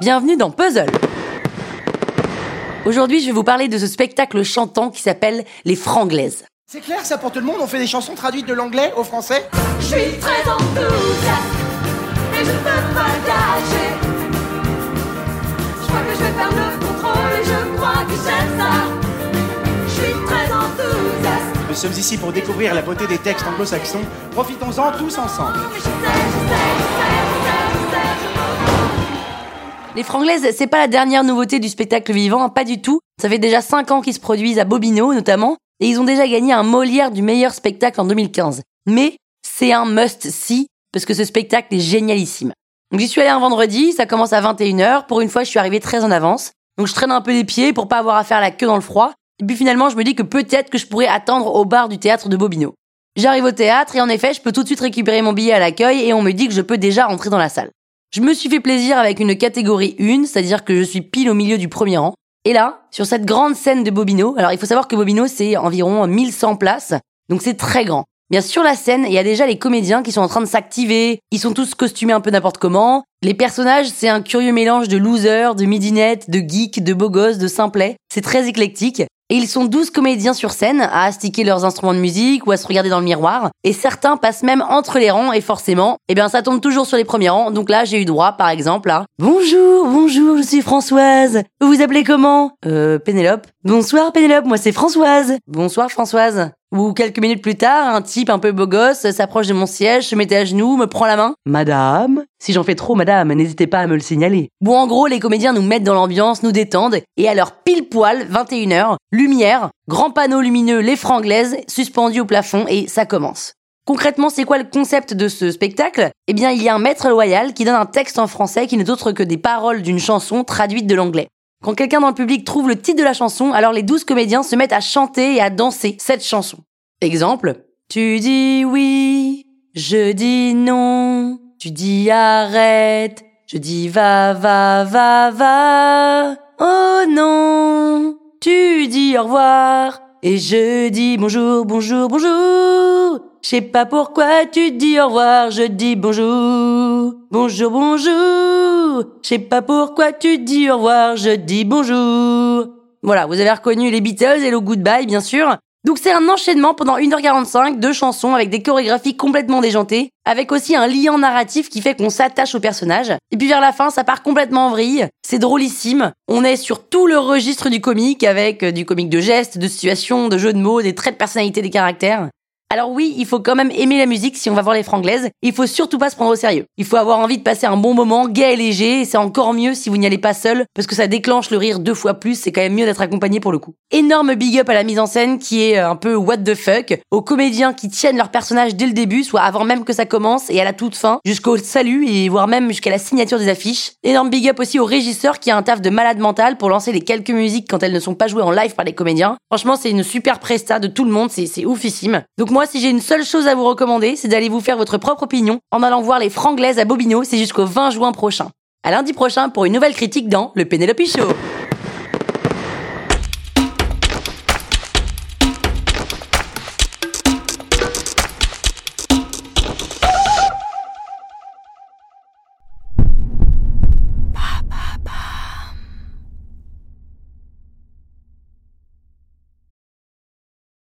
bienvenue dans Puzzle. Aujourd'hui, je vais vous parler de ce spectacle chantant qui s'appelle Les Franglaises. C'est clair ça pour tout le monde On fait des chansons traduites de l'anglais au français Je suis très enthousiaste et je ne peux pas lâcher. Je crois que je vais faire le contrôle et je crois que j'aime ça. Je suis très enthousiaste. Nous sommes ici pour découvrir la beauté des textes anglo-saxons. Profitons-en tous ensemble. Je sais, je sais, je sais, Les Franglaises, c'est pas la dernière nouveauté du spectacle vivant, hein, pas du tout. Ça fait déjà 5 ans qu'ils se produisent à Bobino notamment, et ils ont déjà gagné un Molière du meilleur spectacle en 2015. Mais c'est un must-see, parce que ce spectacle est génialissime. Donc j'y suis allé un vendredi, ça commence à 21h, pour une fois je suis arrivé très en avance. Donc je traîne un peu les pieds pour pas avoir à faire la queue dans le froid, et puis finalement je me dis que peut-être que je pourrais attendre au bar du théâtre de Bobino. J'arrive au théâtre et en effet je peux tout de suite récupérer mon billet à l'accueil et on me dit que je peux déjà rentrer dans la salle. Je me suis fait plaisir avec une catégorie 1, c'est-à-dire que je suis pile au milieu du premier rang. Et là, sur cette grande scène de Bobino, alors il faut savoir que Bobino c'est environ 1100 places, donc c'est très grand. Bien sur la scène, il y a déjà les comédiens qui sont en train de s'activer, ils sont tous costumés un peu n'importe comment. Les personnages, c'est un curieux mélange de losers, de midinettes, de geeks, de beaux gosses, de simplets. C'est très éclectique. Et ils sont 12 comédiens sur scène à astiquer leurs instruments de musique ou à se regarder dans le miroir. Et certains passent même entre les rangs et forcément, eh bien ça tombe toujours sur les premiers rangs. Donc là, j'ai eu droit, par exemple, à Bonjour, bonjour, je suis Françoise. Vous vous appelez comment? Euh, Pénélope. Bonsoir Pénélope, moi c'est Françoise. Bonsoir Françoise. Ou quelques minutes plus tard, un type un peu beau gosse s'approche de mon siège, se mettait à genoux, me prend la main. Madame? Si j'en fais trop, madame, n'hésitez pas à me le signaler. Bon, en gros, les comédiens nous mettent dans l'ambiance, nous détendent, et à leur pile poil, 21h, lumière, grand panneau lumineux, les franglaises, suspendus au plafond, et ça commence. Concrètement, c'est quoi le concept de ce spectacle? Eh bien, il y a un maître loyal qui donne un texte en français qui n'est autre que des paroles d'une chanson traduite de l'anglais. Quand quelqu'un dans le public trouve le titre de la chanson, alors les douze comédiens se mettent à chanter et à danser cette chanson. Exemple. Tu dis oui, je dis non, tu dis arrête, je dis va, va, va, va. Oh non, tu dis au revoir, et je dis bonjour, bonjour, bonjour. Je sais pas pourquoi tu dis au revoir, je dis bonjour. Bonjour, bonjour. Je sais pas pourquoi tu dis au revoir, je dis bonjour. Voilà, vous avez reconnu les Beatles et le Goodbye, bien sûr. Donc c'est un enchaînement pendant 1h45 de chansons avec des chorégraphies complètement déjantées, avec aussi un lien narratif qui fait qu'on s'attache au personnage. Et puis vers la fin, ça part complètement en vrille. C'est drôlissime. On est sur tout le registre du comique avec euh, du comique de gestes, de situations, de jeux de mots, des traits de personnalité des caractères. Alors oui, il faut quand même aimer la musique si on va voir les franglaises. Il faut surtout pas se prendre au sérieux. Il faut avoir envie de passer un bon moment, gai et léger, et c'est encore mieux si vous n'y allez pas seul, parce que ça déclenche le rire deux fois plus, c'est quand même mieux d'être accompagné pour le coup. Énorme big up à la mise en scène qui est euh, un peu what the fuck, aux comédiens qui tiennent leur personnage dès le début, soit avant même que ça commence et à la toute fin, jusqu'au salut et voire même jusqu'à la signature des affiches. Énorme big up aussi au régisseur qui a un taf de malade mental pour lancer les quelques musiques quand elles ne sont pas jouées en live par les comédiens. Franchement, c'est une super presta de tout le monde, c'est oufissime. Donc moi, si j'ai une seule chose à vous recommander, c'est d'aller vous faire votre propre opinion en allant voir les franglaises à Bobino, c'est jusqu'au 20 juin prochain. À lundi prochain pour une nouvelle critique dans le Penelope Show.